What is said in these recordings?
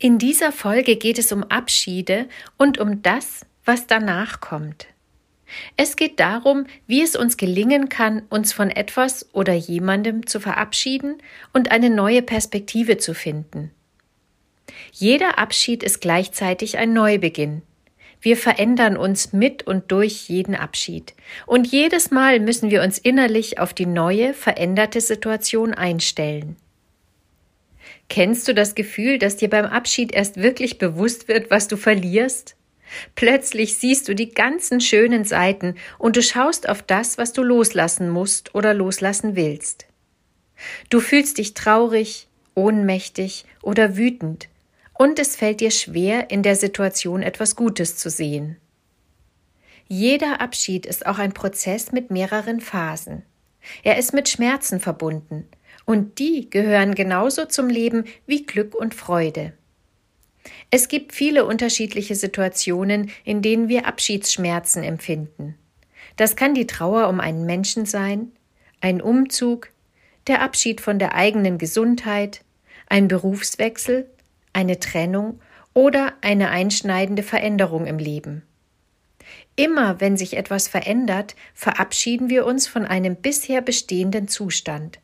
In dieser Folge geht es um Abschiede und um das, was danach kommt. Es geht darum, wie es uns gelingen kann, uns von etwas oder jemandem zu verabschieden und eine neue Perspektive zu finden. Jeder Abschied ist gleichzeitig ein Neubeginn. Wir verändern uns mit und durch jeden Abschied. Und jedes Mal müssen wir uns innerlich auf die neue, veränderte Situation einstellen. Kennst du das Gefühl, dass dir beim Abschied erst wirklich bewusst wird, was du verlierst? Plötzlich siehst du die ganzen schönen Seiten und du schaust auf das, was du loslassen musst oder loslassen willst. Du fühlst dich traurig, ohnmächtig oder wütend und es fällt dir schwer, in der Situation etwas Gutes zu sehen. Jeder Abschied ist auch ein Prozess mit mehreren Phasen. Er ist mit Schmerzen verbunden, und die gehören genauso zum Leben wie Glück und Freude. Es gibt viele unterschiedliche Situationen, in denen wir Abschiedsschmerzen empfinden. Das kann die Trauer um einen Menschen sein, ein Umzug, der Abschied von der eigenen Gesundheit, ein Berufswechsel, eine Trennung oder eine einschneidende Veränderung im Leben. Immer wenn sich etwas verändert, verabschieden wir uns von einem bisher bestehenden Zustand.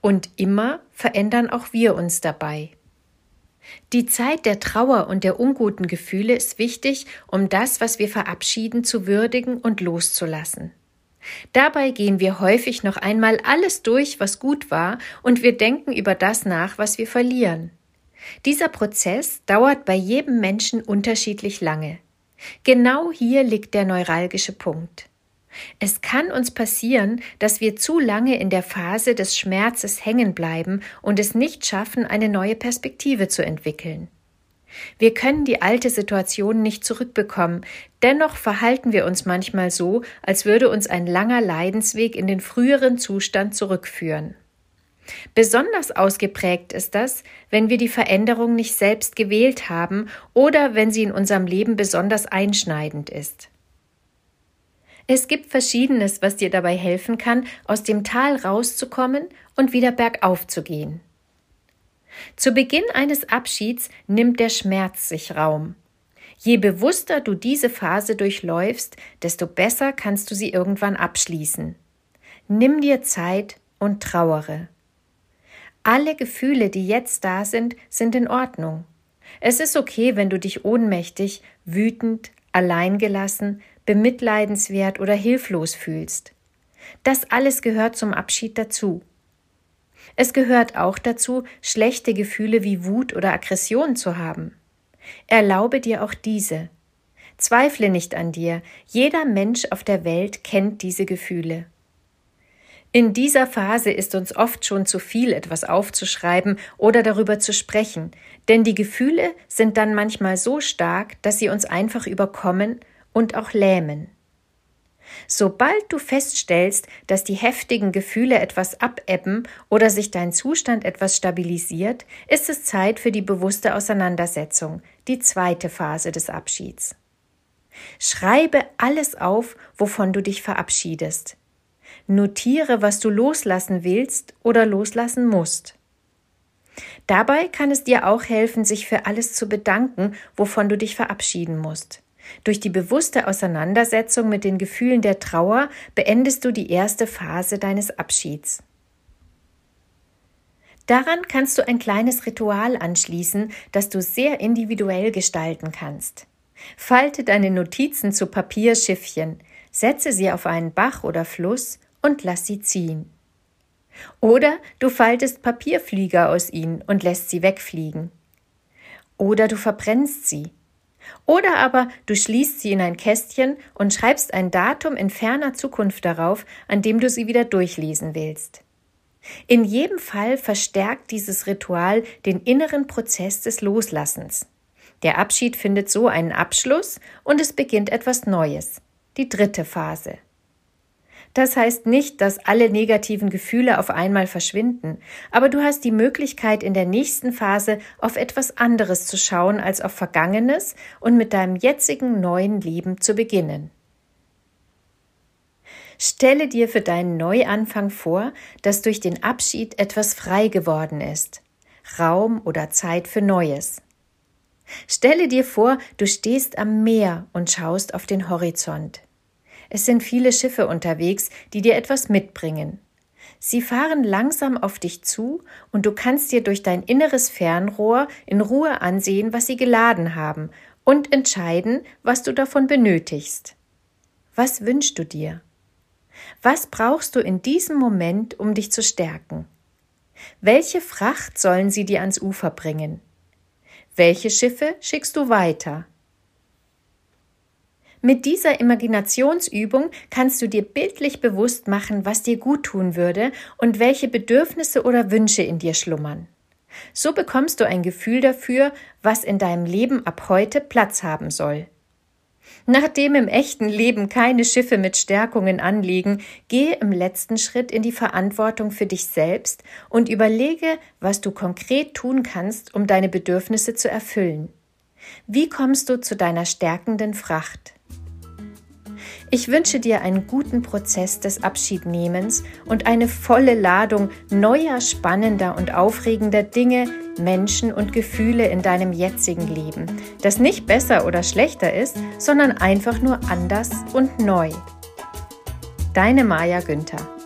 Und immer verändern auch wir uns dabei. Die Zeit der Trauer und der unguten Gefühle ist wichtig, um das, was wir verabschieden, zu würdigen und loszulassen. Dabei gehen wir häufig noch einmal alles durch, was gut war, und wir denken über das nach, was wir verlieren. Dieser Prozess dauert bei jedem Menschen unterschiedlich lange. Genau hier liegt der neuralgische Punkt. Es kann uns passieren, dass wir zu lange in der Phase des Schmerzes hängen bleiben und es nicht schaffen, eine neue Perspektive zu entwickeln. Wir können die alte Situation nicht zurückbekommen, dennoch verhalten wir uns manchmal so, als würde uns ein langer Leidensweg in den früheren Zustand zurückführen. Besonders ausgeprägt ist das, wenn wir die Veränderung nicht selbst gewählt haben oder wenn sie in unserem Leben besonders einschneidend ist. Es gibt Verschiedenes, was dir dabei helfen kann, aus dem Tal rauszukommen und wieder bergauf zu gehen. Zu Beginn eines Abschieds nimmt der Schmerz sich Raum. Je bewusster du diese Phase durchläufst, desto besser kannst du sie irgendwann abschließen. Nimm dir Zeit und trauere. Alle Gefühle, die jetzt da sind, sind in Ordnung. Es ist okay, wenn du dich ohnmächtig, wütend, alleingelassen, bemitleidenswert oder hilflos fühlst. Das alles gehört zum Abschied dazu. Es gehört auch dazu, schlechte Gefühle wie Wut oder Aggression zu haben. Erlaube dir auch diese. Zweifle nicht an dir, jeder Mensch auf der Welt kennt diese Gefühle. In dieser Phase ist uns oft schon zu viel, etwas aufzuschreiben oder darüber zu sprechen, denn die Gefühle sind dann manchmal so stark, dass sie uns einfach überkommen und auch lähmen. Sobald du feststellst, dass die heftigen Gefühle etwas abebben oder sich dein Zustand etwas stabilisiert, ist es Zeit für die bewusste Auseinandersetzung, die zweite Phase des Abschieds. Schreibe alles auf, wovon du dich verabschiedest. Notiere, was du loslassen willst oder loslassen musst. Dabei kann es dir auch helfen, sich für alles zu bedanken, wovon du dich verabschieden musst. Durch die bewusste Auseinandersetzung mit den Gefühlen der Trauer beendest du die erste Phase deines Abschieds. Daran kannst du ein kleines Ritual anschließen, das du sehr individuell gestalten kannst. Falte deine Notizen zu Papierschiffchen, setze sie auf einen Bach oder Fluss und lass sie ziehen. Oder du faltest Papierflieger aus ihnen und lässt sie wegfliegen. Oder du verbrennst sie. Oder aber du schließt sie in ein Kästchen und schreibst ein Datum in ferner Zukunft darauf, an dem du sie wieder durchlesen willst. In jedem Fall verstärkt dieses Ritual den inneren Prozess des Loslassens. Der Abschied findet so einen Abschluss und es beginnt etwas Neues, die dritte Phase. Das heißt nicht, dass alle negativen Gefühle auf einmal verschwinden, aber du hast die Möglichkeit, in der nächsten Phase auf etwas anderes zu schauen als auf Vergangenes und mit deinem jetzigen neuen Leben zu beginnen. Stelle dir für deinen Neuanfang vor, dass durch den Abschied etwas frei geworden ist. Raum oder Zeit für Neues. Stelle dir vor, du stehst am Meer und schaust auf den Horizont. Es sind viele Schiffe unterwegs, die dir etwas mitbringen. Sie fahren langsam auf dich zu und du kannst dir durch dein inneres Fernrohr in Ruhe ansehen, was sie geladen haben und entscheiden, was du davon benötigst. Was wünschst du dir? Was brauchst du in diesem Moment, um dich zu stärken? Welche Fracht sollen sie dir ans Ufer bringen? Welche Schiffe schickst du weiter? Mit dieser Imaginationsübung kannst du dir bildlich bewusst machen, was dir gut tun würde und welche Bedürfnisse oder Wünsche in dir schlummern. So bekommst du ein Gefühl dafür, was in deinem Leben ab heute Platz haben soll. Nachdem im echten Leben keine Schiffe mit Stärkungen anliegen, gehe im letzten Schritt in die Verantwortung für dich selbst und überlege, was du konkret tun kannst, um deine Bedürfnisse zu erfüllen. Wie kommst du zu deiner stärkenden Fracht? Ich wünsche dir einen guten Prozess des Abschiednehmens und eine volle Ladung neuer, spannender und aufregender Dinge, Menschen und Gefühle in deinem jetzigen Leben, das nicht besser oder schlechter ist, sondern einfach nur anders und neu. Deine Maja Günther